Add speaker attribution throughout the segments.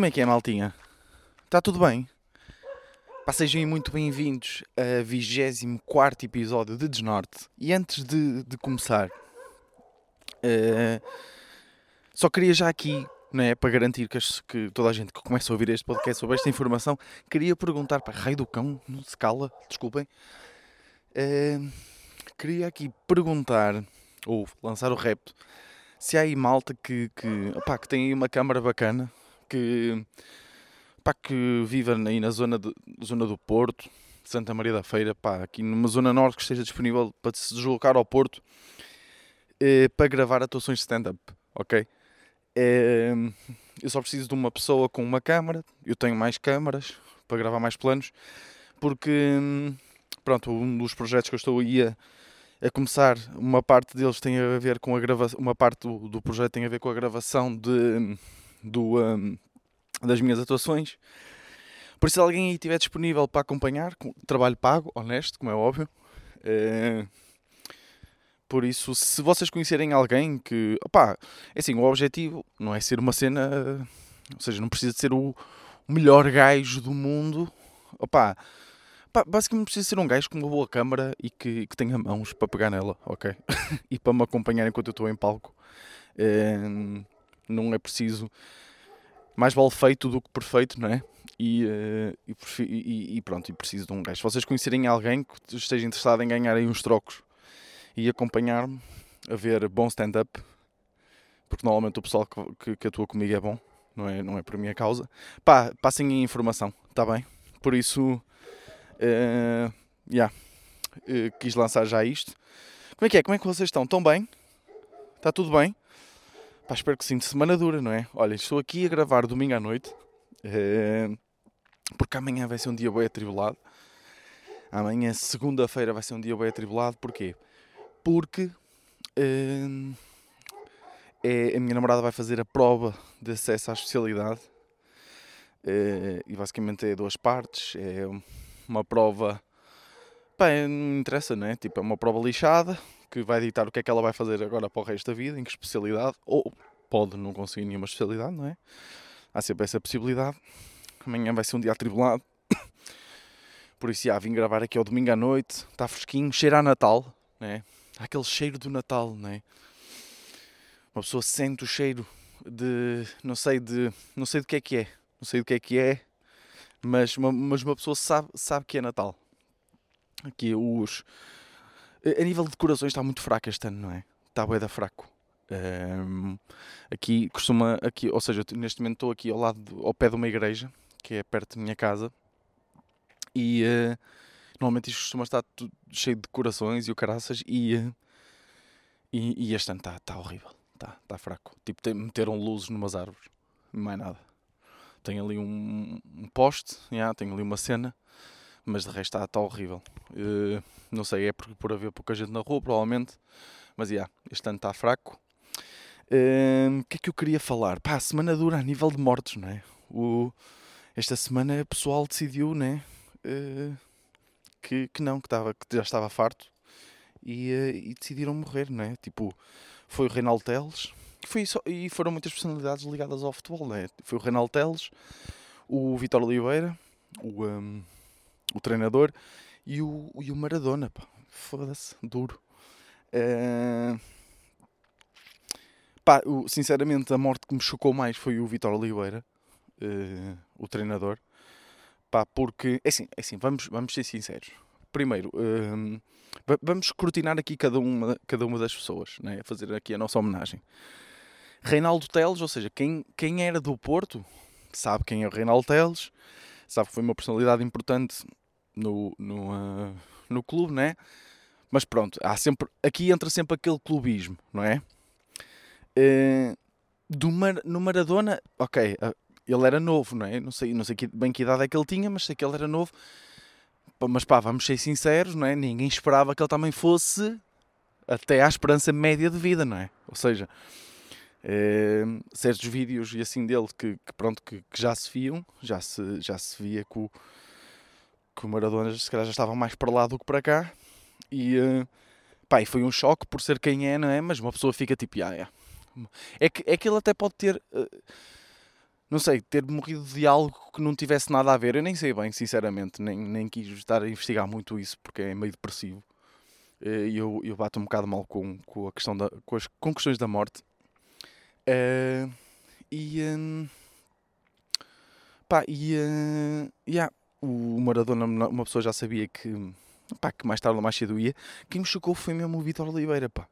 Speaker 1: Como é que é, maltinha? Está tudo bem? Pá, sejam muito bem-vindos a 24 episódio de Desnorte. E antes de, de começar, eh, só queria já aqui, não é, para garantir que, as- que toda a gente que começa a ouvir este podcast sobre esta informação, queria perguntar para Rei do Cão, não se cala, desculpem. Eh, queria aqui perguntar, ou lançar o repto, se há aí malta que, que, opá, que tem aí uma câmara bacana, que, pá, que vive aí na zona, de, zona do Porto, Santa Maria da Feira, pá, aqui numa zona norte que esteja disponível para se deslocar ao Porto eh, para gravar atuações de stand-up, ok? Eh, eu só preciso de uma pessoa com uma câmara, eu tenho mais câmaras para gravar mais planos, porque, hum, pronto, um dos projetos que eu estou aí a, a começar, uma parte deles tem a ver com a gravação, uma parte do, do projeto tem a ver com a gravação de, do, hum, das minhas atuações. Por isso, se alguém aí estiver disponível para acompanhar, com trabalho pago, honesto, como é óbvio. eh, por isso, se vocês conhecerem alguém que. Opá, é assim, o objetivo não é ser uma cena. Ou seja, não precisa de ser o melhor gajo do mundo. Opá, pá, basicamente precisa ser um gajo com uma boa câmara e que, que tenha mãos para pegar nela, ok? e para me acompanhar enquanto eu estou em palco. Eh, não é preciso. Mais vale feito do que perfeito, não é? E, eh, e, e- e pronto, e preciso de um gajo. Se vocês conhecerem alguém que esteja interessado em ganhar aí uns trocos e acompanhar-me a ver bom stand-up, porque normalmente o pessoal que, que, que atua comigo é bom, não é, não é por minha causa, pá, passem a informação, está bem? Por isso, eh, yeah, eh, quis lançar já isto. Como é que é? Como é que vocês estão? Estão bem? Está tudo bem? Pá, espero que sim, de semana dura, não é? Olha, estou aqui a gravar domingo à noite, eh, porque amanhã vai ser um dia bem atribulado. Amanhã, segunda-feira, vai ser um dia bem atribulado. Porquê? Porque eh, é, a minha namorada vai fazer a prova de acesso à especialidade. Eh, e basicamente é duas partes. É uma prova. Pá, não interessa, não é? Tipo, é uma prova lixada que vai ditar o que é que ela vai fazer agora para o resto da vida, em que especialidade. Ou pode não conseguir nenhuma especialidade, não é? Há sempre essa possibilidade. Amanhã vai ser um dia atribulado. Por isso, já, vim gravar aqui ao domingo à noite. Está fresquinho, cheira a Natal, né? Há aquele cheiro do Natal, né? Uma pessoa sente o cheiro de. Não sei de. Não sei do que é que é. Não sei do que é que é. Mas uma, mas uma pessoa sabe, sabe que é Natal. Aqui os. A nível de decorações está muito fraco este ano, não é? Está bué da fraco. Ahm, aqui costuma. Aqui, ou seja, neste momento estou aqui ao lado, do- ao pé de uma igreja, que é perto da minha casa. E eh, normalmente isto costuma estar tudo cheio de decorações e o caraças. E, eh, e, e este ano está tá horrível. Está tá fraco. Tipo, tem, meteram luzes numas árvores. Mais nada. Tem ali um, um poste, yeah, tem ali uma cena. Mas de resto está tá horrível. Eh, não sei, é por, por haver pouca gente na rua, provavelmente. Mas yeah, este ano está fraco. Eh, O que é que eu queria falar? Pá, a semana dura a nível de mortes, não é? O, esta semana o pessoal decidiu, né? eh, que, que não, que, estava, que já estava farto e, eh, e decidiram morrer, não é? Tipo, foi o Reinaldo Teles foi só, e foram muitas personalidades ligadas ao futebol, não é? Foi o Reinaldo Teles, o Vitor Oliveira, o, ehm, o treinador e o, e o Maradona, pá. Foda-se, duro. Eh, pá, o- sinceramente, a morte que me chocou mais foi o Vitor Oliveira, eh, o treinador. Pá, porque, é assim, é assim vamos, vamos ser sinceros. Primeiro, hum, va- vamos escrutinar aqui cada uma, cada uma das pessoas, né? fazer aqui a nossa homenagem. Reinaldo Teles, ou seja, quem, quem era do Porto sabe quem é o Reinaldo Teles, sabe que foi uma personalidade importante no, no, ah, no clube, né? Mas pronto, há sempre, aqui entra sempre aquele clubismo, não é? Eh, do Mar- no Maradona, ok, ah, ele era novo, não é? Não sei, não sei que- bem que idade é que ele tinha, mas sei que ele era novo. Mas pá, vamos ser sinceros, não é? Ninguém esperava que ele também fosse até à esperança média de vida, não é? Ou seja, eh, certos vídeos e assim dele que, que pronto, que, que já se viam, já se, já se via o, que o Maradona se calhar já estava mais para lá do que para cá. E, eh, pá, e foi um choque por ser quem é, não é? Mas uma pessoa fica tipo, ah, é. É que, é que ele até pode ter. eh, não sei, ter morrido de algo que não tivesse nada a ver. Eu nem sei bem, sinceramente, nem, nem quis estar a investigar muito isso porque é meio depressivo. Eh, e eu, eu bato um bocado mal com, com a questão da, com, as, com questões da morte. E. Pá, e. Yeah, o Maradona, uma pessoa já sabia que. Pá, que mais tarde ou mais cedo ia. Quem me chocou foi mesmo o Vitor Oliveira, pá.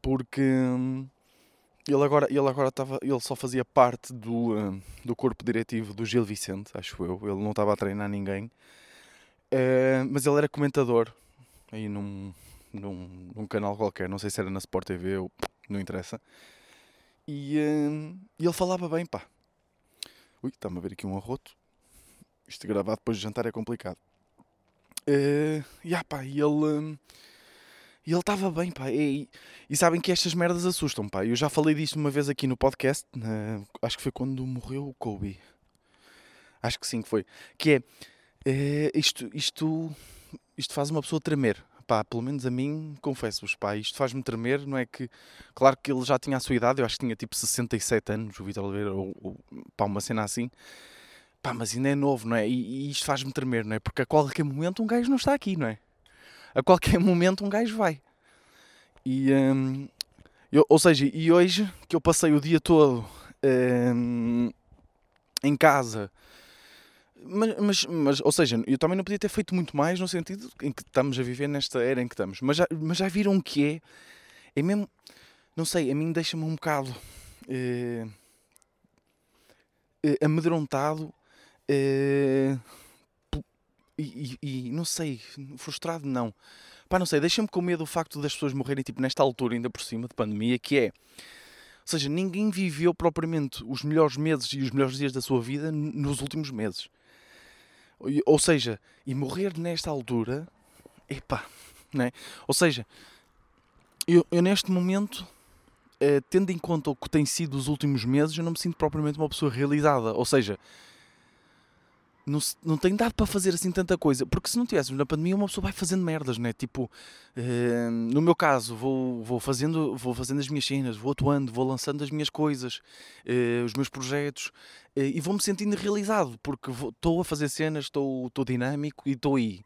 Speaker 1: Porque. Um, ele agora, ele agora estava, ele só fazia parte do, uh, do corpo diretivo do Gil Vicente, acho eu. Ele não estava a treinar ninguém. Uh, mas ele era comentador aí num, num, num, canal qualquer, não sei se era na Sport TV ou não interessa. E uh, ele falava bem, pá. Ui, está-me a ver aqui um arroto. Isto gravado depois de jantar é complicado. Uh, e ah, pá, e ele e ele estava bem, pá. E, e, sabem que estas merdas assustam, pá. Eu já falei disto uma vez aqui no podcast. acho que foi quando morreu o Kobe. Acho que sim que foi. Que é, é isto, isto, isto faz uma pessoa tremer. Pá, pelo menos a mim, confesso-vos, pá, isto faz-me tremer, não é que... Claro que ele já tinha a sua idade, eu acho que tinha tipo 67 anos, o Vitor Oliveira, ou, ou pá, uma cena assim. Pá, mas ainda é novo, não é? E, e isto faz-me tremer, não é? Porque a qualquer momento um gajo não está aqui, não é? a qualquer momento um gajo vai. E, um, eu, ou seja, e hoje que eu passei o dia todo um, em casa, mas, mas, mas, ou seja, eu também não podia ter feito muito mais no sentido em que estamos a viver nesta era em que estamos, mas já, mas já viram o que é? É mesmo, não sei, a mim deixa-me um bocado uh, uh, amedrontado. Uh, e, e, não sei, frustrado não. Pá, não sei, deixa-me com medo o facto das pessoas morrerem tipo nesta altura, ainda por cima de pandemia, que é. Ou seja, ninguém viveu propriamente os melhores meses e os melhores dias da sua vida nos últimos meses. Ou seja, e morrer nesta altura, epá, né? Ou seja, eu, eu neste momento, eh, tendo em conta o que tem sido os últimos meses, eu não me sinto propriamente uma pessoa realizada. Ou seja, não, não tem dado para fazer assim tanta coisa. Porque se não tivéssemos na pandemia, uma pessoa vai fazendo merdas, né? Tipo, uh, no meu caso, vou, vou, fazendo, vou fazendo as minhas cenas, vou atuando, vou lançando as minhas coisas, uh, os meus projetos uh, e vou-me sentindo realizado porque estou a fazer cenas, estou dinâmico e estou aí.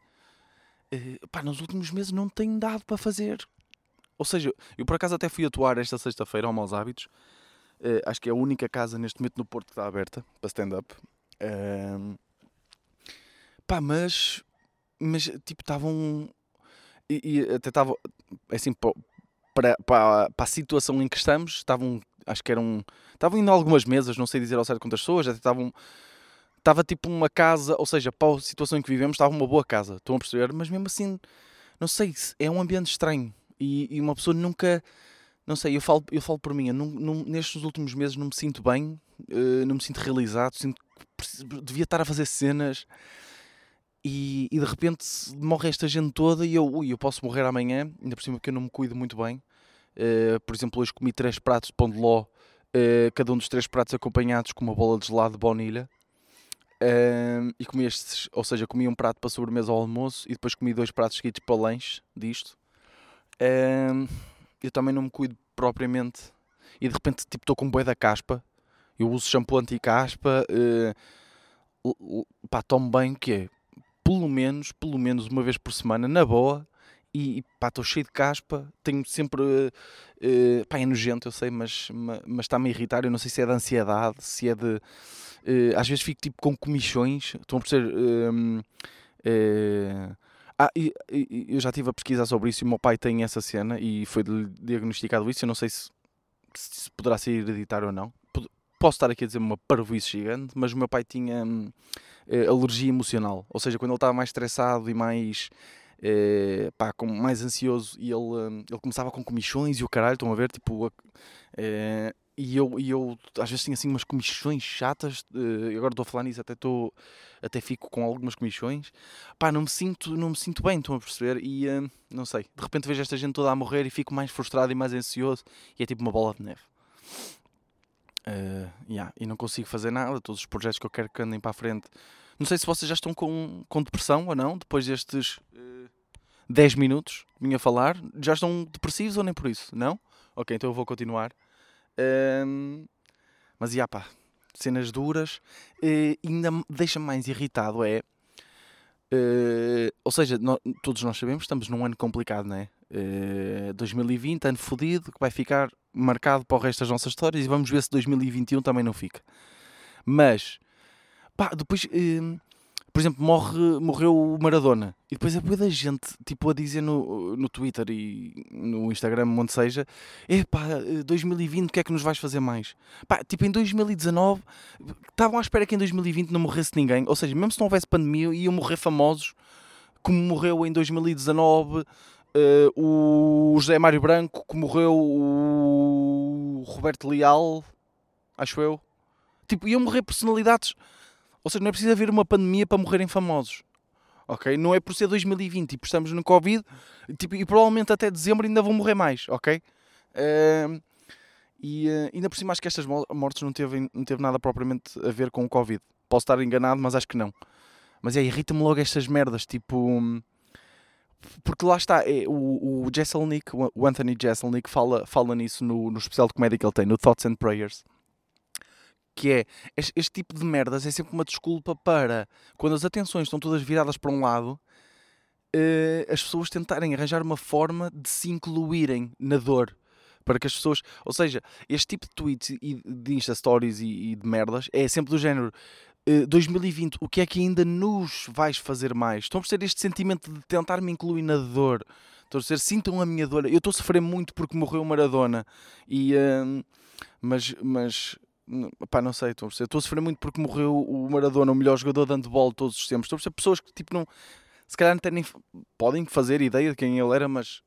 Speaker 1: pá, nos últimos meses não tenho dado para fazer. Ou seja, eu por acaso até fui atuar esta sexta-feira ao Maus Hábitos. acho que é a única casa neste momento no Porto que está aberta para stand-up. Pá, mas. Mas, tipo, estavam. E, e, até estavam. Assim, para, para, para a situação em que estamos, estavam. Acho que eram. Estavam indo algumas mesas, não sei dizer ao certo quantas pessoas, até estavam. Estava tipo uma casa, ou seja, para a situação em que vivemos, estava uma boa casa, estão a perceber? Mas mesmo assim, não sei, é um ambiente estranho. E, e uma pessoa nunca. Não sei, eu falo, eu falo por mim, não, não, nestes últimos meses não me sinto bem, uh, não me sinto realizado, sinto que devia estar a fazer cenas e, e, de repente morre esta gente toda e eu, ui, eu posso morrer amanhã, ainda por cima que eu não me cuido muito bem. Uh, por exemplo, hoje comi três pratos de pão de ló, uh, cada um dos três pratos acompanhados com uma bola de gelado de baunilha. Uh, e comi estes, ou seja, comi um prato para sobremesa ao almoço e depois comi dois pratos seguidos para lanche disto. eu também não me cuido propriamente e de repente tipo estou com um boi da caspa. Eu uso shampoo anti-caspa. Uh, pá, tomo bem o que? Pelo menos, pelo menos uma vez por semana, na boa. E pá, estou cheio de caspa, tenho sempre. Uh, pá, é nojento, eu sei, mas, está-me a irritar. Eu não sei se é de ansiedade, se é de. Uh, às vezes fico tipo com comichões, estão a perceber. Uh, uh, ah, e, eu já estive a pesquisar sobre isso e o meu pai tem essa cena e foi diagnosticado isso. Eu não sei se, se poderá ser hereditário ou não. Posso estar aqui a dizer uma parvoíce gigante, mas o meu pai tinha. Hum, uh, alergia emocional. Ou seja, quando ele estava mais estressado e mais. Uh, pá, com, mais ansioso e ele, uh, ele começava com comichões e o caralho, estão a ver, tipo, uh, e eu, e eu às vezes tinha assim umas comichões chatas, uh, agora estou a falar nisso, até, estou, até fico com algumas comichões, pá, não me sinto, não me sinto bem, estão a perceber, e não sei, de repente vejo esta gente toda a morrer e fico mais frustrado e mais ansioso, e é tipo uma bola de neve. Uh, yeah, e não consigo fazer nada. Todos os projetos que eu quero que andem para a frente. Não sei se vocês já estão com, com depressão ou não, depois destes uh, eh, 10 minutos que vim a falar. Já estão depressivos ou nem por isso? Não? Ok, então eu vou continuar. Uh, mas, yeah, pá, cenas duras. E ainda deixa-me mais irritado é. Uh, ou seja, todos nós sabemos estamos num ano complicado, não é? Uh, 2020, ano fodido, que vai ficar marcado para o resto das nossas histórias e vamos ver se 2021 também não fica. Mas, pá, depois, uh, por exemplo, morre, morreu o Maradona. E depois é boa da gente, tipo, a dizer no, no Twitter e no Instagram, onde seja, epá, 2020, o que é que nos vais fazer mais? Pá, tipo, em 2019, estavam à espera que em 2020 não morresse ninguém. Ou seja, mesmo se não houvesse pandemia, iam morrer famosos, como morreu em 2019 uh, o José Mário Branco, como morreu o Roberto Leal, acho eu. Tipo, iam morrer personalidades ou seja, não é preciso haver uma pandemia para morrerem famosos. Ok? Não é por ser 2020 e por estamos no Covid tipo, e provavelmente até dezembro ainda vão morrer mais. Ok? Uh, e uh, ainda por cima acho que estas mortes não teve, não teve nada propriamente a ver com o Covid. Posso estar enganado, mas acho que não. Mas é, irrita-me logo estas merdas, tipo... Porque lá está, é, o, o Jesselnick, o Anthony Jesselnick fala, fala nisso no, no especial de comédia que ele tem, no Thoughts and Prayers que é este, este, tipo de merdas é sempre uma desculpa para quando as atenções estão todas viradas para um lado uh, as pessoas tentarem arranjar uma forma de se incluírem na dor para que as pessoas, ou seja, este tipo de tweets e de Insta Stories e, e de merdas é sempre do género 2020, o que é que ainda nos vais fazer mais? Estão a perceber este sentimento de tentar me incluir na dor? Estão a perceber? Sintam a minha dor. Eu estou a sofrer muito porque morreu Maradona. E, uh, mas, mas pá, não sei, estou a, estou a sofrer muito porque morreu o Maradona, o melhor jogador de handball de todos os tempos. Estou a perceber pessoas que tipo não, se calhar não têm, podem fazer ideia de quem ele era, mas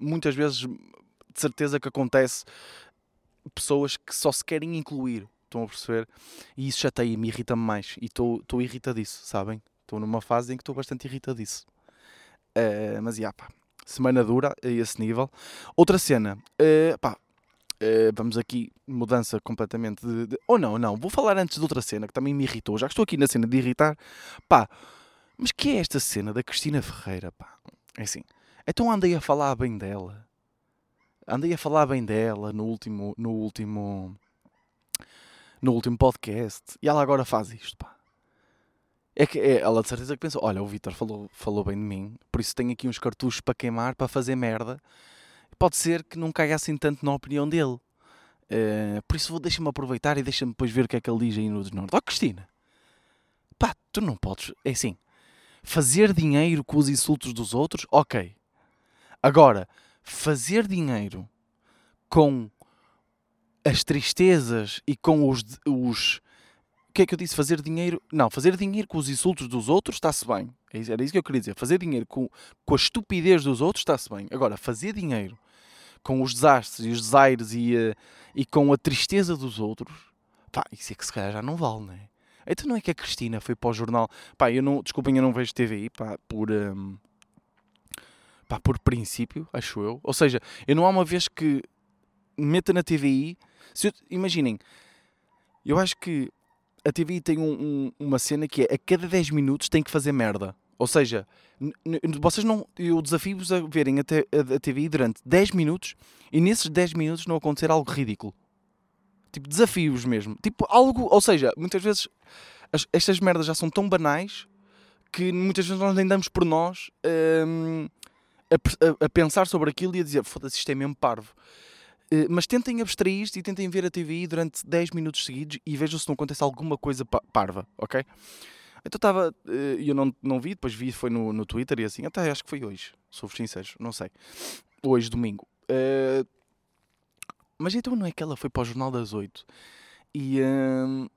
Speaker 1: muitas vezes de certeza que acontece pessoas que só se querem incluir. Estão a perceber? E isso chateia-me, irrita-me mais. E estou, irritadiço, sabem? Estou numa fase em que estou bastante irritadiço. Uh, mas, já, pá, semana dura a esse nível. Outra cena, uh, pá, Uh, vamos aqui, mudança completamente de, de, Ou não, não, vou falar antes de outra cena que também me irritou. Já que estou aqui na cena de irritar, pá, mas que é esta cena da Cristina Ferreira, pá? É assim, então andei a falar bem dela. Andei a falar bem dela no último, no último, no último podcast e ela agora faz isto, pá. É que é, ela de certeza que pensou: olha, o Vitor falou, falou bem de mim, por isso tenho aqui uns cartuchos para queimar, para fazer merda pode ser que não caia assim tanto na opinião dele. Uh, por isso deixa-me aproveitar e deixa-me depois ver o que é que ele diz aí no Desnorte. Ó oh, Cristina, pá, tu não podes, é assim, fazer dinheiro com os insultos dos outros, ok. Agora, fazer dinheiro com as tristezas e com os, os o que é que eu disse? Fazer dinheiro. Não, fazer dinheiro com os insultos dos outros está-se bem. É era isso que eu queria dizer. Fazer dinheiro com, com a estupidez dos outros está-se bem. Agora, fazer dinheiro com os desastres e os desaires e, uh, e com a tristeza dos outros, pá, isso é que se calhar já não vale, não é? Então não é que a Cristina foi para o jornal. Pá, eu não, desculpem, eu não vejo TVI, pá, por. Um, pá, por princípio, acho eu. Ou seja, eu não há uma vez que meta na TVI. Eu, imaginem, eu acho que a TVI tem um, um, uma cena que é a cada 10 minutos tem que fazer merda. Ou seja, vocês não. Eu desafio-vos a verem a, a, a TVI durante 10 minutos e nesses 10 minutos não acontecer algo ridículo. Tipo, desafios mesmo. Tipo, algo. Ou seja, muitas vezes as, estas merdas já são tão banais que muitas vezes nós nem damos por nós um, a, a, pensar sobre aquilo e a dizer foda-se, isto é mesmo parvo. Uh, mas tentem abstrair-se e tentem ver a TVI durante 10 minutos seguidos e vejam se não acontece alguma coisa parva, ok? Então estava, eh, e eu não, não vi, depois vi, foi no, no Twitter e assim, até acho que foi hoje, sou-vos sinceros, não sei. Hoje, domingo. Uh, mas então não é que ela foi para o Jornal das Oito e, uh,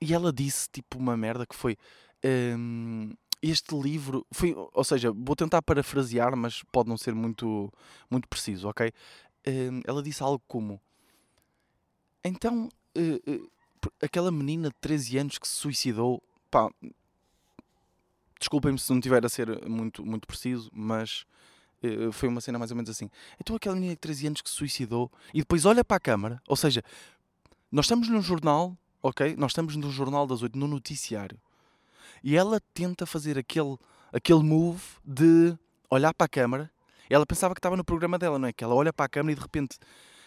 Speaker 1: e ela disse tipo uma merda que foi. Uh, este livro foi, ou seja, vou tentar parafrasear, mas pode não ser muito, muito preciso, ok? Ela disse algo como: Então, aquela menina de 13 anos que se suicidou pá, desculpem-me se não estiver a ser muito, muito preciso, mas uh, foi uma cena mais ou menos assim. Então aquela menina de 13 anos que se suicidou e depois olha para a câmara, ou seja, nós estamos num jornal, ok? Nós estamos no jornal das 8, no noticiário. E ela tenta fazer aquele, aquele move de olhar para a câmara. Ela pensava que estava no programa dela, não é? Que ela olha para a câmara e de repente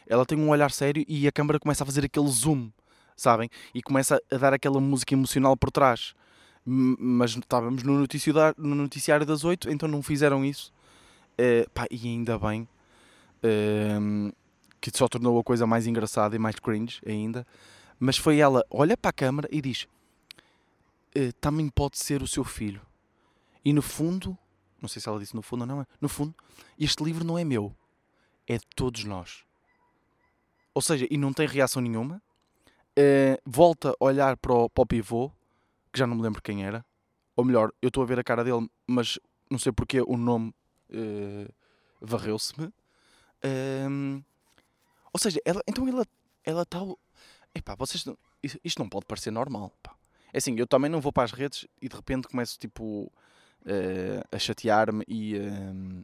Speaker 1: ela tem um olhar sério e a câmara começa a fazer aquele zoom sabem? E começa a dar aquela música emocional por trás. Mas estávamos no noticiário, no noticiário das 8, então não fizeram isso. Eh, pá, e ainda bem ehm, que só tornou a coisa mais engraçada e mais cringe ainda. Mas foi ela, olha para a câmara e diz: "Eh, também pode ser o seu filho. E no fundo, não sei se ela disse no fundo ou não, no fundo, este livro não é meu, é de todos nós. Ou seja, e não tem reação nenhuma. Eh, volta a olhar para o, para o pivô, que já não me lembro quem era. Ou melhor, eu estou a ver a cara dele, mas não sei porque o nome eh, varreu-se-me. Ehm, ou seja, ela, então ela ela está. Epá, vocês isto não pode parecer normal. Pá. É assim, eu também não vou para as redes e de repente começo tipo eh, a chatear-me e, ehm,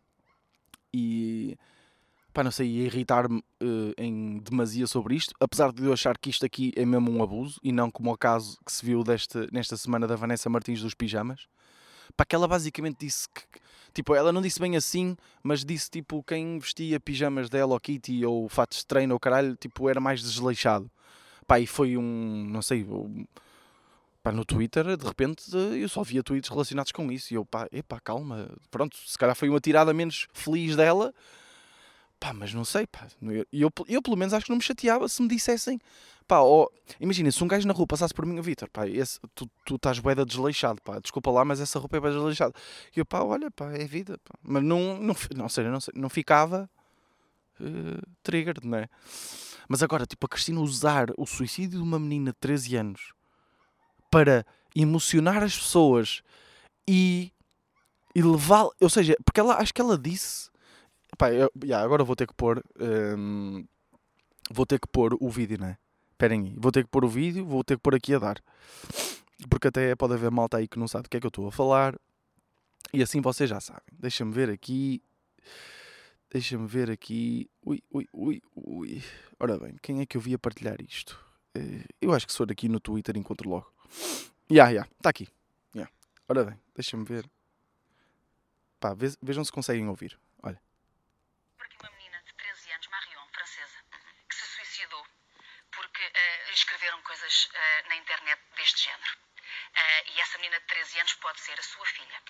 Speaker 1: e pá, não sei, irritar-me eh, em demasia sobre isto, apesar de eu achar que isto aqui é mesmo um abuso e não como o caso que se viu deste, nesta semana da Vanessa Martins dos pijamas. Pá, que ela basicamente disse que, tipo, ela não disse bem assim, mas disse tipo quem vestia pijamas da Hello Kitty ou fatos de treino ou caralho, tipo, era mais desleixado. Pá, e foi um, não sei, um- pá, no Twitter, de repente, eu só via tweets relacionados com isso. E eu, pá, epá, calma, pronto, se calhar foi uma tirada menos feliz dela, pá, mas não sei, pá. Eu, eu, eu pelo menos acho que não me chateava se me dissessem, pá, imagina, se um gajo na rua passasse por mim, Vitor, pá, esse, tu, tu estás boeda desleixado, pá, desculpa lá, mas essa roupa é bué desleixada. E eu, pá, olha, pá, é vida, pá. Mas não, não, não, sei, não, sei, não ficava eh, triggered, não é? Mas agora, tipo, a Cristina usar o suicídio de uma menina de 13 anos para emocionar as pessoas e, e levar. Ou seja, porque ela acho que ela disse. Pá, eu, já, agora vou ter que pôr. hum, vou ter que pôr o vídeo, não é? Esperem aí. Vou ter que pôr o vídeo, vou ter que pôr aqui a dar. Porque até pode haver malta aí que não sabe do que é que eu estou a falar. E assim vocês já sabem. Deixa-me ver aqui. Deixa-me ver aqui. Ui, ui, ui, ui. Ora bem, quem é que eu vi a partilhar isto? Eh, Eu acho que se for aqui no Twitter encontro logo. Ya, ya, está aqui. Ya. Ora bem, deixa-me ver. Pá, ve- vejam se conseguem ouvir. Olha.
Speaker 2: por aqui uma menina de 13 anos, Marion, francesa, que se suicidou porque eh, escreveram coisas eh, na internet deste género. Eh, e essa menina de 13 anos pode ser a sua filha.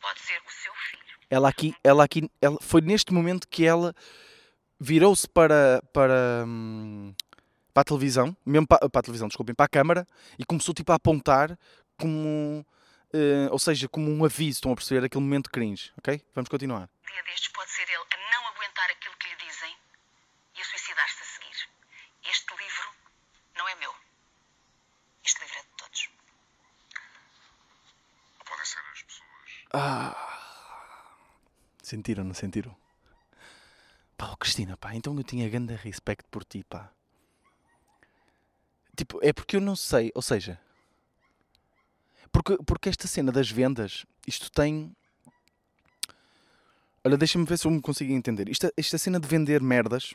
Speaker 2: Pode ser o seu filho.
Speaker 1: Ela aqui, ela aqui, ela, foi neste momento que ela virou-se para, para, hum, para a televisão, mesmo para, para a televisão, desculpem, para a câmara, e começou tipo a apontar como, eh, ou seja, como um aviso, estão a perceber aquele momento cringe, ok? Vamos continuar.
Speaker 2: Um dia destes pode ser ele a não aguentar aquilo que lhe dizem e a suicidar-se a seguir. Este livro não é meu. Este livro é de todos.
Speaker 3: Não podem ser as pessoas.
Speaker 1: Sentiram, não sentiram? Pá, oh, Cristina, pá, então eu tinha grande respeito por ti, pá. Tipo, é porque eu não sei, ou seja, porque, porque esta cena das vendas, isto tem. Olha, deixa-me ver se eu me consigo entender. Esta, esta cena de vender merdas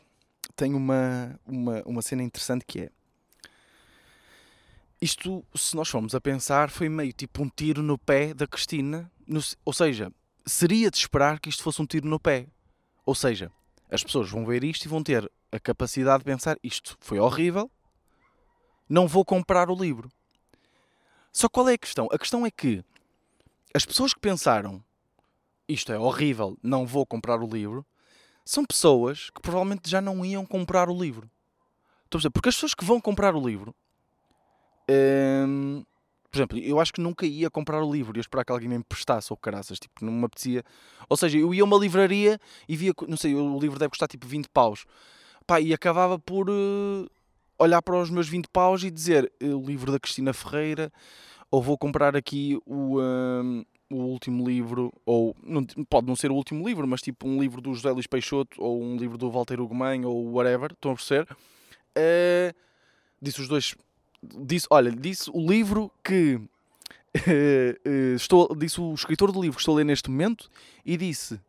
Speaker 1: tem uma, uma, uma cena interessante que é. Isto, se nós formos a pensar, foi meio tipo um tiro no pé da Cristina. no ou seja, seria de esperar que isto fosse um tiro no pé. Ou seja, as pessoas vão ver isto e vão ter a capacidade de pensar: isto foi horrível, não vou comprar o livro. Só qual é a questão? A questão é que as pessoas que pensaram isto é horrível, não vou comprar o livro, são pessoas que provavelmente já não iam comprar o livro. Estou a perceber? Porque as pessoas que vão comprar o livro, hum, por exemplo, eu acho que nunca ia comprar o livro, ia esperar que alguém me emprestasse ou caraças, tipo, não me apetecia. Ou seja, eu ia a uma livraria e via, não sei, o livro deve custar tipo 20 paus. Pá, e acabava por eh, olhar para os meus 20 paus e dizer eh, o livro da Cristina Ferreira, ou vou comprar aqui o, hum, o último livro, ou não, pode não ser o último livro, mas tipo um livro do José Luís Peixoto, ou um livro do Walter Ugumem, ou whatever, estão a perceber? Eh, disse os dois, disse, olha, disse o livro que eh, eh, estou, disse o escritor do livro que estou a ler neste momento e disse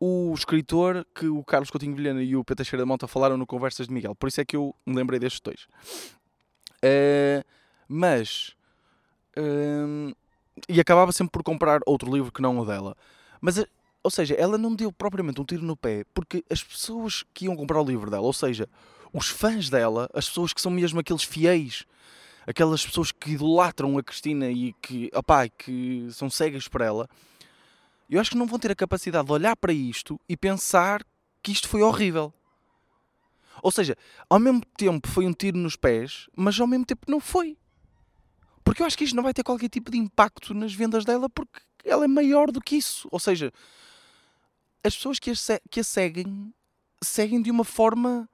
Speaker 1: o escritor que o Carlos Coutinho Vilhena e o Pedro Teixeira da Monta falaram no Conversas de Miguel. Por isso é que eu me lembrei destes dois. Eh, mas. hum, e acabava sempre por comprar outro livro que não o dela. Mas, eh, ou seja, ela não deu propriamente um tiro no pé porque as pessoas que iam comprar o livro dela, ou seja, os fãs dela, as pessoas que são mesmo aqueles fiéis, aquelas pessoas que idolatram a Cristina e que, opá, que são cegas para ela, eu acho que não vão ter a capacidade de olhar para isto e pensar que isto foi horrível. Ou seja, ao mesmo tempo foi um tiro nos pés, mas ao mesmo tempo não foi. Porque eu acho que isto não vai ter qualquer tipo de impacto nas vendas dela porque ela é maior do que isso. Ou seja, as pessoas que a, que a seguem seguem de uma forma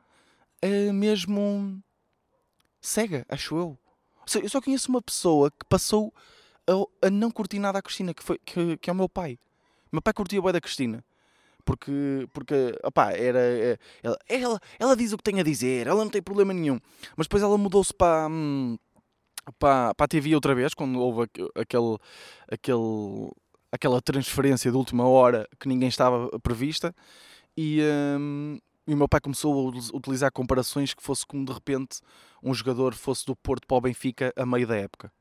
Speaker 1: uh, mesmo cega, acho eu. Seja, eu só conheço uma pessoa que passou a, a não curtir nada a Cristina, que, foi, que, que é o meu pai. Meu pai curtia a da Cristina porque, porque opá, era, é, ela, ela, ela diz o que tem a dizer, ela não tem problema nenhum. Mas depois ela mudou-se para, hum, para, para a TV outra vez, quando houve aquele, aquele, aquela transferência de última hora que ninguém estava prevista. E, hum, e o meu pai começou a utilizar comparações que fosse como de repente um jogador fosse do Porto para o Benfica a meio da época.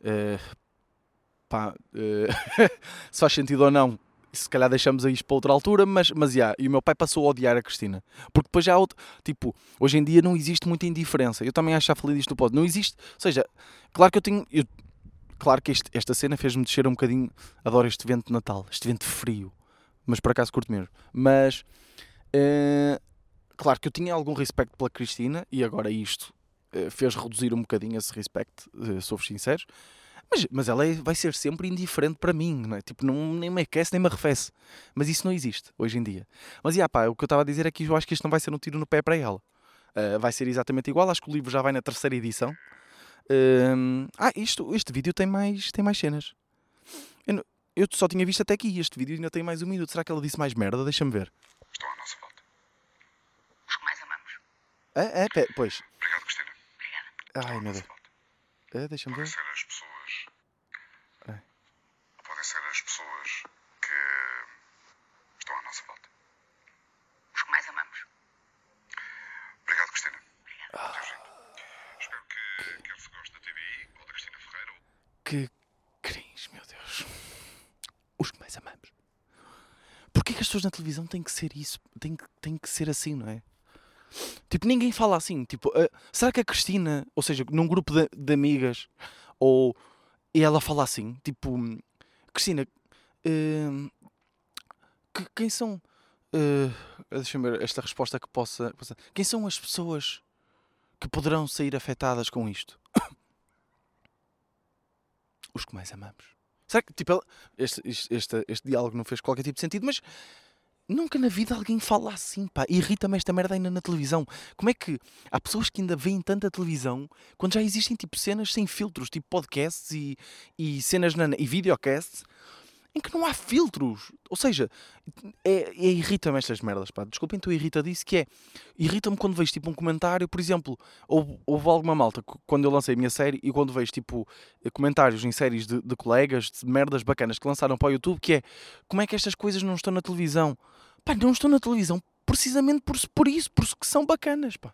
Speaker 1: Uh, pá, uh, se faz sentido ou não, se calhar deixamos isto para outra altura, mas, mas yeah, e o meu pai passou a odiar a Cristina. Porque depois já há outro, tipo, hoje em dia não existe muita indiferença. Eu também acho que já falei disto no pod. Não existe, ou seja, claro que eu tenho, eu, claro que este, esta cena fez-me descer um bocadinho, adoro este vento de Natal, este vento frio, mas por acaso curto mesmo. Mas, uh, claro que eu tinha algum respeito pela Cristina e agora isto uh, fez reduzir um bocadinho esse respeito, uh, sou-vos sinceros. Mas, mas ela é, vai ser sempre indiferente para mim, não é? Tipo, não, nem me aquece nem me arrefece. Mas isso não existe hoje em dia. Mas, yeah, pá, o que eu estava a dizer é que eu acho que isto não vai ser um tiro no pé para ela. Uh, vai ser exatamente igual. Acho que o livro já vai na terceira edição. Uh, ah, isto, este vídeo tem mais, tem mais cenas. Eu, eu, só tinha visto até aqui. Este vídeo ainda tem mais um minuto. Será que ela disse mais merda? Deixa-me ver.
Speaker 2: Estão à nossa volta. Os que mais amamos.
Speaker 1: É, é, pois.
Speaker 2: Obrigado, Cristina. Obrigada.
Speaker 1: Ai, meu Deus. É, deixa-me ver.
Speaker 2: As pessoas ser as pessoas que estão à nossa volta. Os que mais amamos. Obrigado, Cristina. Obrigado. Espero que quer se goste da TVI ou da Cristina Ferreira.
Speaker 1: Que cringe, meu Deus. Os que mais amamos. Porquê as pessoas na televisão têm que ser isso? Têm, têm que ser assim, não é? Tipo, ninguém fala assim. Tipo, uh, será que a Cristina, ou seja, num grupo de, de amigas, ou e ela fala assim, tipo, Cristina, uh, que, quem são. Uh, Deixa-me ver esta resposta que possa, possa. Quem são as pessoas que poderão sair afetadas com isto? Os que mais amamos. Será que tipo, este, este, este, este diálogo não fez qualquer tipo de sentido, mas Nunca na vida alguém fala assim, pá. Irrita-me esta merda ainda na televisão. Como é que há pessoas que ainda veem tanta televisão quando já existem tipo cenas sem filtros, tipo podcasts e, e cenas na, e videocasts em que não há filtros. Ou seja, é, é irrita-me estas merdas, pá. Desculpem, tu irrita disso, que é. Irrita-me quando vejo tipo um comentário, por exemplo, houve, houve alguma malta quando eu lancei a minha série e quando vejo tipo comentários em séries de, de colegas, de merdas bacanas que lançaram para o YouTube, que é como é que estas coisas não estão na televisão? Pá, não estão na televisão precisamente por, por isso, por que são bacanas, pá.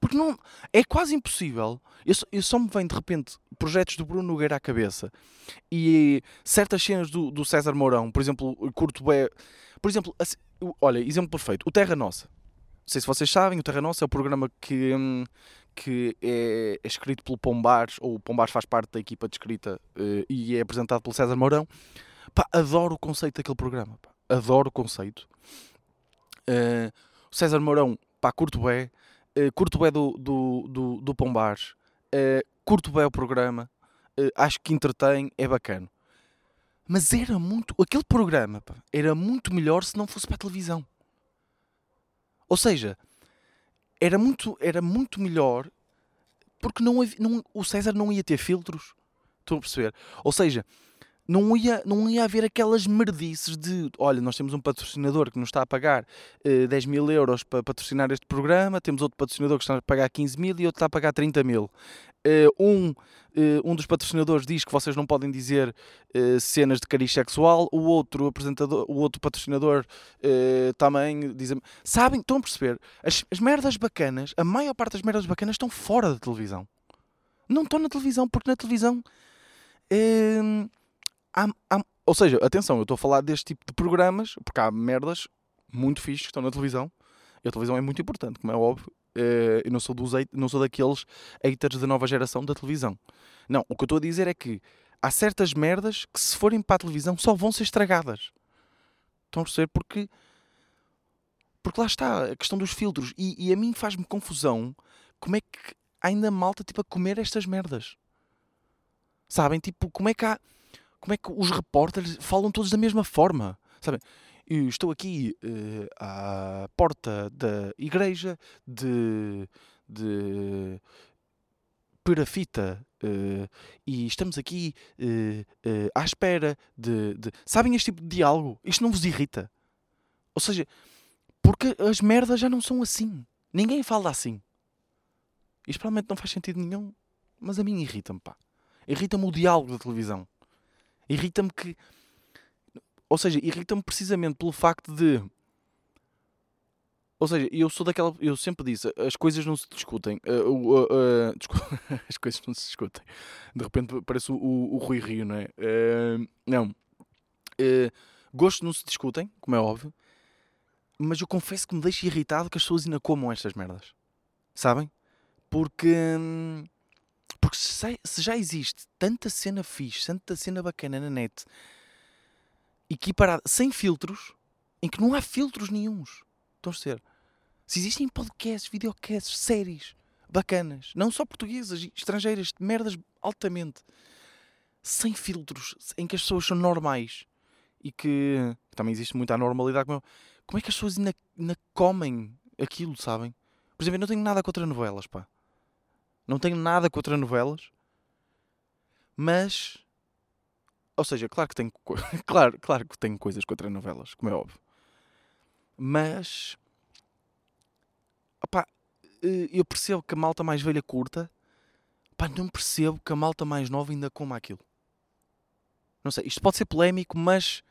Speaker 1: Porque não, é quase impossível. Eu, eu só me vem de repente projetos do Bruno Nogueira à cabeça e certas cenas do, do César Mourão, por exemplo, curto bem. Por exemplo, assim, olha, exemplo perfeito: o Terra Nossa. Não sei se vocês sabem, o Terra Nossa é o programa que, hum, que é, é, escrito pelo Pombares, ou o Pombares faz parte da equipa de escrita uh, e é apresentado pelo César Mourão. Pá, adoro o conceito daquele programa. Pá. Adoro o conceito. Uh, César Mourão, pá, curto bem. Uh, curto bem do, do, do, do Pombares. Uh, curto bem o programa. Uh, acho que entretém, é bacana. Mas era muito. Aquele programa pá, era muito melhor se não fosse para a televisão. Ou seja, era muito, era muito melhor porque não, havia, não o César não ia ter filtros. Estão a perceber? Ou seja, não ia, não ia haver aquelas merdices de olha, nós temos um patrocinador que nos está a pagar uh, eh, 10 mil euros para patrocinar este programa, temos outro patrocinador que está a pagar 15 mil e outro está a pagar 30 mil. Uh, um, uh, um dos patrocinadores diz que vocês não podem dizer uh, cenas de cariz sexual, o outro apresentador, o outro patrocinador também diz. Sabem, estão a perceber? As, as merdas bacanas, a maior parte das merdas bacanas estão fora da televisão. Não estão na televisão, porque na televisão há, há, ou seja, atenção, eu estou a falar deste tipo de programas, porque há merdas muito fixes que estão na televisão E a televisão é muito importante, como é óbvio. Uh, eu não sou, dos, não sou daqueles haters da nova geração da televisão. Não, o que eu estou a dizer é que há certas merdas que, se forem para a televisão, só vão ser estragadas. Estão a perceber? Porque, porque lá está a questão dos filtros. E, e a mim faz-me confusão como é que ainda malta tipo, a comer estas merdas. Sabem? Tipo, como é que há. Como é que os repórteres falam todos da mesma forma? Sabem? Eu estou aqui uh, à porta da igreja de, de Perafita uh, e estamos aqui uh, à espera de, de, Sabem este tipo de diálogo? Isto não vos irrita? Ou seja, porque as merdas já não são assim. Ninguém fala assim. Isto provavelmente não faz sentido nenhum, mas a mim irrita-me, pá. Irrita-me o diálogo da televisão. Irrita-me que ou seja, irrita-me precisamente pelo facto de. Ou seja, eu sou daquela. Eu sempre disse, as coisas não se discutem. Uh, uh, uh, as coisas não se discutem. De repente parece o, o, o Rui Rio, não é? não. gosto não se discutem, como é óbvio. Mas eu confesso que me deixa irritado que as pessoas ainda comam estas merdas. Sabem? Porque. Porque se, se já existe tanta cena fixe, tanta cena bacana na net equiparada, sem filtros, em que não há filtros nenhums. Estão a ser. Se existem podcasts, videocasts, séries bacanas, não só portuguesas, estrangeiras, merdas altamente, sem filtros, em que as pessoas são normais e que também existe muita anormalidade. Como, é que as pessoas ainda, ainda comem aquilo, sabem? Por exemplo, eu não tenho nada contra novelas, pá. Não tenho nada contra novelas, mas ou seja, claro que tenho, claro, claro que tenho coisas contra novelas, como é óbvio. Mas opá, eh, eu percebo que a malta mais velha curta, opá, não percebo que a malta mais nova ainda coma aquilo. Não sei, isto pode ser polémico, mas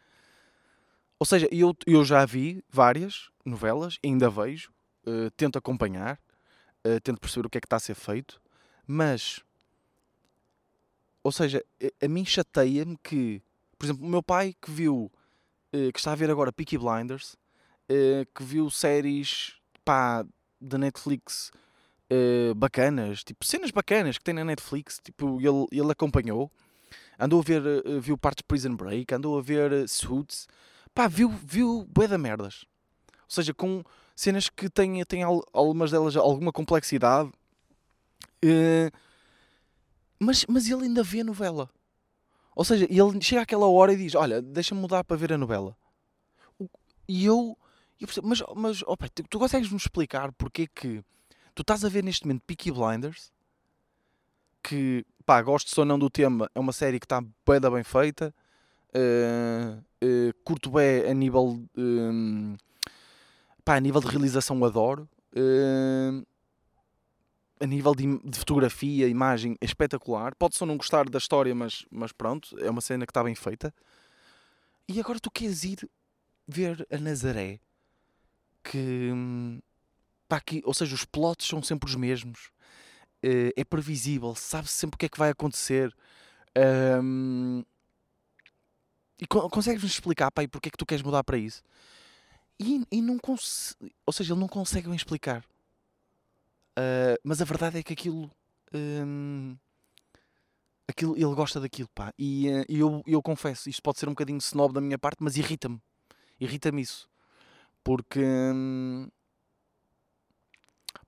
Speaker 1: ou seja, eu, eu já vi várias novelas, ainda vejo, uh, tento acompanhar, uh, tento perceber o que é que está a ser feito, mas ou seja, a mim chateia-me que, por exemplo, o meu pai que viu, eh, que está a ver agora Peaky Blinders, eh, que viu séries pá, da Netflix eh, bacanas, tipo cenas bacanas que tem na Netflix, tipo, ele, ele acompanhou, andou a ver, viu parte de Prison Break, andou a ver Suits, pá, viu, viu bué da merdas. Ou seja, com cenas que têm, têm algumas delas alguma complexidade. Uh, mas, mas ele ainda vê a novela. Ou seja, ele chega àquela hora e diz: Olha, deixa-me mudar para ver a novela. E eu. eu percebo, mas, mas opa, tu, tu consegues-me explicar porque que tu estás a ver neste momento Peaky Blinders? Que, pá, gosto só não do tema, é uma série que está bem, bem feita. Uh, uh, curto bem a nível. Uh, pá, a nível de realização, adoro. Uh, a nível de, de, fotografia, imagem, é espetacular. Pode só não gostar da história, mas, mas pronto, é uma cena que está bem feita. E agora tu queres ir ver a Nazaré, que, pá, que ou seja, os plots são sempre os mesmos, eh, é previsível, sabe-se sempre o que é que vai acontecer. Um, e consegues-me explicar, pai, porque é que tu queres mudar para isso? E, e não ou seja, ele não consegue explicar. Uh, mas a verdade é que aquilo. Um, aquilo ele gosta daquilo, pá. E uh, eu, eu confesso, isto pode ser um bocadinho snob da minha parte, mas irrita-me. Irrita-me isso. Porque. Um,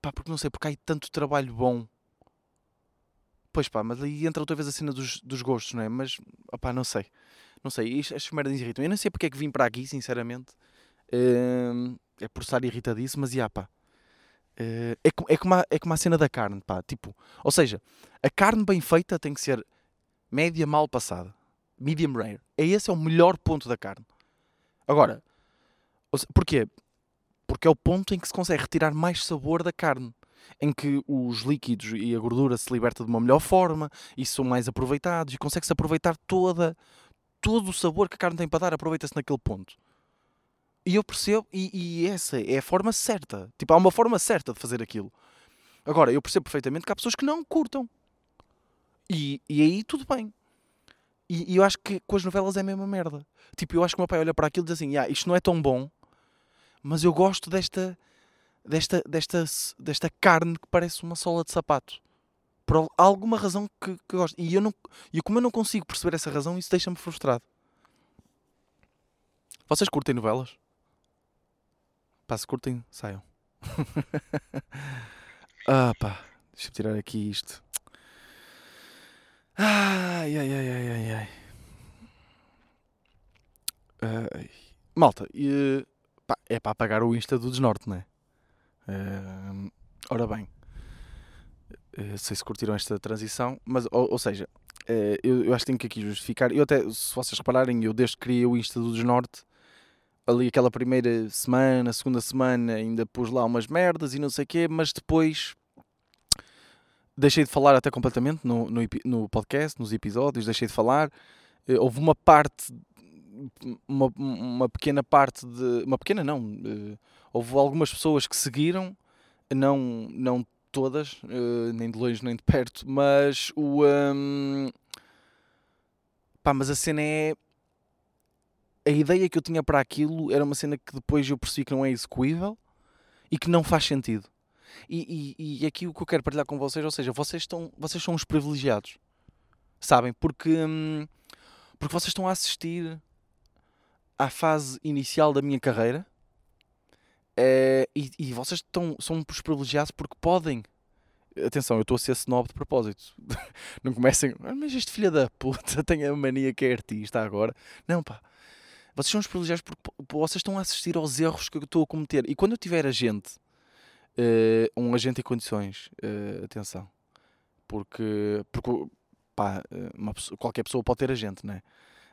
Speaker 1: pá, porque não sei, porque há tanto trabalho bom. Pois pá, mas aí entra outra vez a cena dos, dos gostos, não é? Mas, opá, não sei. Não sei, estas merdas irritam. Eu não sei porque é que vim para aqui, sinceramente. Uh, é por estar irritadíssimo, mas, já pá. Uh, é, é, como a, é como a cena da carne, pá. Tipo, ou seja, a carne bem feita tem que ser média mal passada. Medium rare. É esse é o melhor ponto da carne. Agora, porquê? Porque é o ponto em que se consegue retirar mais sabor da carne. Em que os líquidos e a gordura se liberta de uma melhor forma e são mais aproveitados e consegue-se aproveitar toda, todo o sabor que a carne tem para dar, aproveita-se naquele ponto. E eu percebo, e, e, essa é a forma certa. Tipo, há uma forma certa de fazer aquilo. Agora, eu percebo perfeitamente que há pessoas que não curtam. E, e aí tudo bem. E, e, eu acho que com as novelas é a mesma merda. Tipo, eu acho que o meu pai olha para aquilo e diz assim: ah, isto não é tão bom, mas eu gosto desta desta, desta, desta carne que parece uma sola de sapato. Por al- alguma razão que, que eu gosto. E eu não, e como eu não consigo perceber essa razão, isso deixa-me frustrado. Vocês curtem novelas? Pá, se curtem, saiam. ah, pá. Deixa-me tirar aqui isto. Ai, ai, ai, ai, ai, ai. Ai. Malta, e, pá, é para apagar o Insta do Desnorte, não é? Eh, ora bem, eh, sei se curtiram esta transição, mas, ou, ou seja, eh, eu, eu acho que tenho que aqui justificar. Eu até, se vocês repararem, eu desde que criei o Insta do Desnorte, ali aquela primeira semana, segunda semana, ainda pus lá umas merdas e não sei o quê, mas depois deixei de falar até completamente no, no, no podcast, nos episódios, deixei de falar. Eh, houve uma parte, uma, uma pequena parte de. Uma pequena não. eh, houve algumas pessoas que seguiram, não, não todas, eh, nem de longe nem de perto, mas o. hum, pá, mas a cena é. A ideia que eu tinha para aquilo era uma cena que depois eu percebi que não é execuível e que não faz sentido. E, e, e aqui o que eu quero partilhar com vocês, ou seja, vocês, estão, vocês são os privilegiados, sabem? Porque, hum, porque vocês estão a assistir à fase inicial da minha carreira eh, e, e vocês estão, são os privilegiados porque podem. Atenção, eu estou a ser snob de propósito. Não comecem. "Ah, Mas este filho da puta tem a mania que é artista agora. Não, pá. Vocês são os privilegiados porque po- vocês estão a assistir aos erros que eu estou a cometer. E quando eu tiver agente, eh, um agente em condições, eh, atenção, porque, porque pá, eh, pessoa- qualquer pessoa pode ter agente, não é?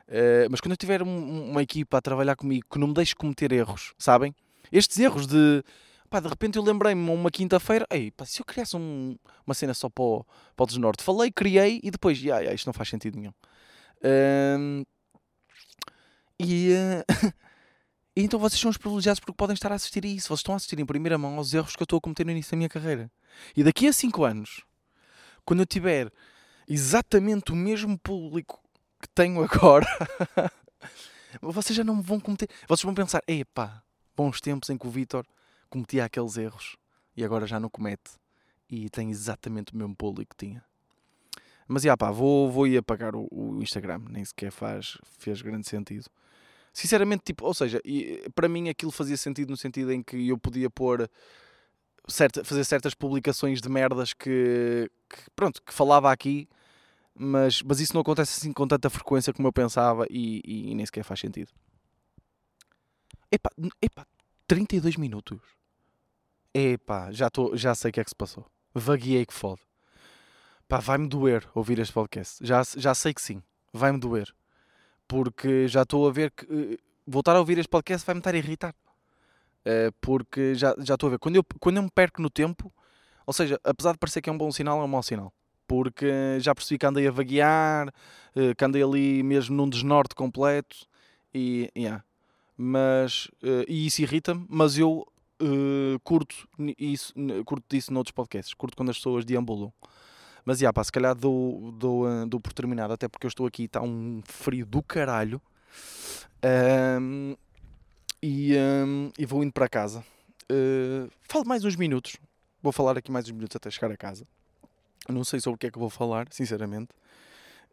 Speaker 1: Eh, mas quando eu tiver um- uma equipa a trabalhar comigo que não me deixe cometer erros, sabem? Estes erros de pá, de repente eu lembrei-me uma quinta-feira, ei, pá, se eu criasse um- uma cena só para o, para o Desnorte, falei, criei e depois, ya, ya, isto não faz sentido nenhum. Ahm, e, e então vocês são os privilegiados porque podem estar a assistir a isso. Vocês estão a assistir em primeira mão aos erros que eu estou a cometer no início da minha carreira. E daqui a 5 anos, quando eu tiver exatamente o mesmo público que tenho agora, vocês já não me vão cometer. Vocês vão pensar, epá, bons tempos em que o Vitor cometia aqueles erros e agora já não comete e tem exatamente o mesmo público que tinha. Mas já pá, vou, vou ir apagar o, o Instagram, nem sequer faz, fez grande sentido. Sinceramente, tipo, ou seja, e, para mim aquilo fazia sentido no sentido em que eu podia pôr certa, fazer certas publicações de merdas que, que, pronto, que falava aqui, mas, mas isso não acontece assim com tanta frequência como eu pensava e, e nem sequer faz sentido. Epá, epá 32 minutos. Epá, já, tô, já sei o que é que se passou. Vagueei que fode. Pá, vai-me doer ouvir este podcast. Já, já sei que sim. Vai-me doer. Porque já estou a ver que eh, voltar a ouvir este podcast vai-me estar a irritar. Eh, porque já já estou a ver. Quando eu, quando eu me perco no tempo, ou seja, apesar de parecer que é um bom sinal, é um mau sinal. Porque já percebi que andei a vaguear, eh, que andei ali mesmo num desnorte completo. E, yeah. mas, e isso irrita-me, mas eu curto, isso, curto disso noutros podcasts. Curto quando as pessoas deambulam. Mas, já, pá, se calhar dou, dou, eh, dou por terminado, até porque eu estou aqui, está um frio do caralho. Ahm, e, ahm, e vou indo para casa. Eh, falo mais uns minutos. Vou falar aqui mais uns minutos até chegar a casa. Não sei sobre o que é que vou falar, sinceramente.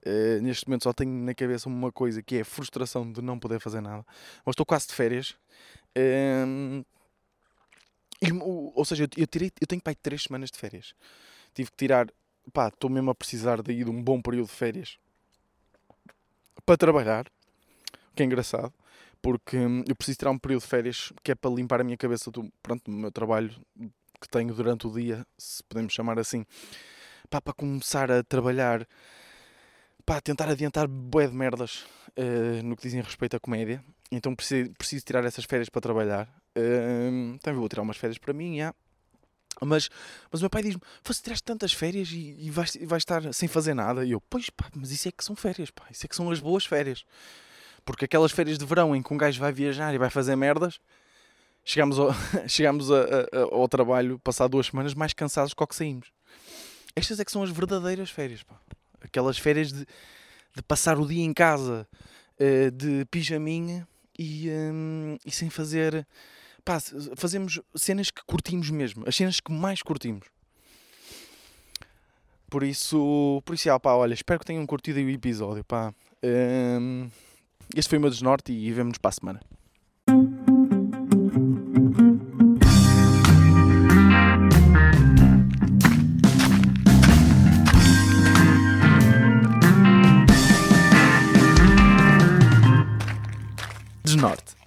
Speaker 1: Eh, neste momento só tenho na cabeça uma coisa que é a frustração de não poder fazer nada. Mas estou quase de férias. Ahm, e ou seja, eu, tirei, eu tenho pai três semanas de férias. Tive que tirar. Pá, estou mesmo a precisar daí de um bom período de férias para trabalhar. Que é engraçado. Porque hum, eu preciso tirar um período de férias que é para limpar a minha cabeça do, pronto, do meu trabalho que tenho durante o dia, se podemos chamar assim. Pá, para começar a trabalhar. Pá, tentar adiantar bué de merdas eh, no que dizem respeito à comédia. Então preciso, preciso tirar essas férias para trabalhar. Hum, também vou tirar umas férias para mim, já. Mas, mas o meu pai diz-me: Você tiraste tantas férias e, e vais, vais estar sem fazer nada. E eu: Pois pá, mas isso é que são férias, pá. Isso é que são as boas férias. Porque aquelas férias de verão em que um gajo vai viajar e vai fazer merdas, chegamos ao, chegamos a- a- ao trabalho, passar duas semanas, mais cansados do que saímos. Estas é que são as verdadeiras férias, pá. Aquelas férias de, de passar o dia em casa, eh, de pijaminha e, hum, e sem fazer pá, fazemos cenas que curtimos mesmo, as cenas que mais curtimos. Por isso, por isso, ah, pá, olha, espero que tenham curtido o episódio, pá. Um, este foi o meu desnorte e vemo-nos para a semana. Desnorte.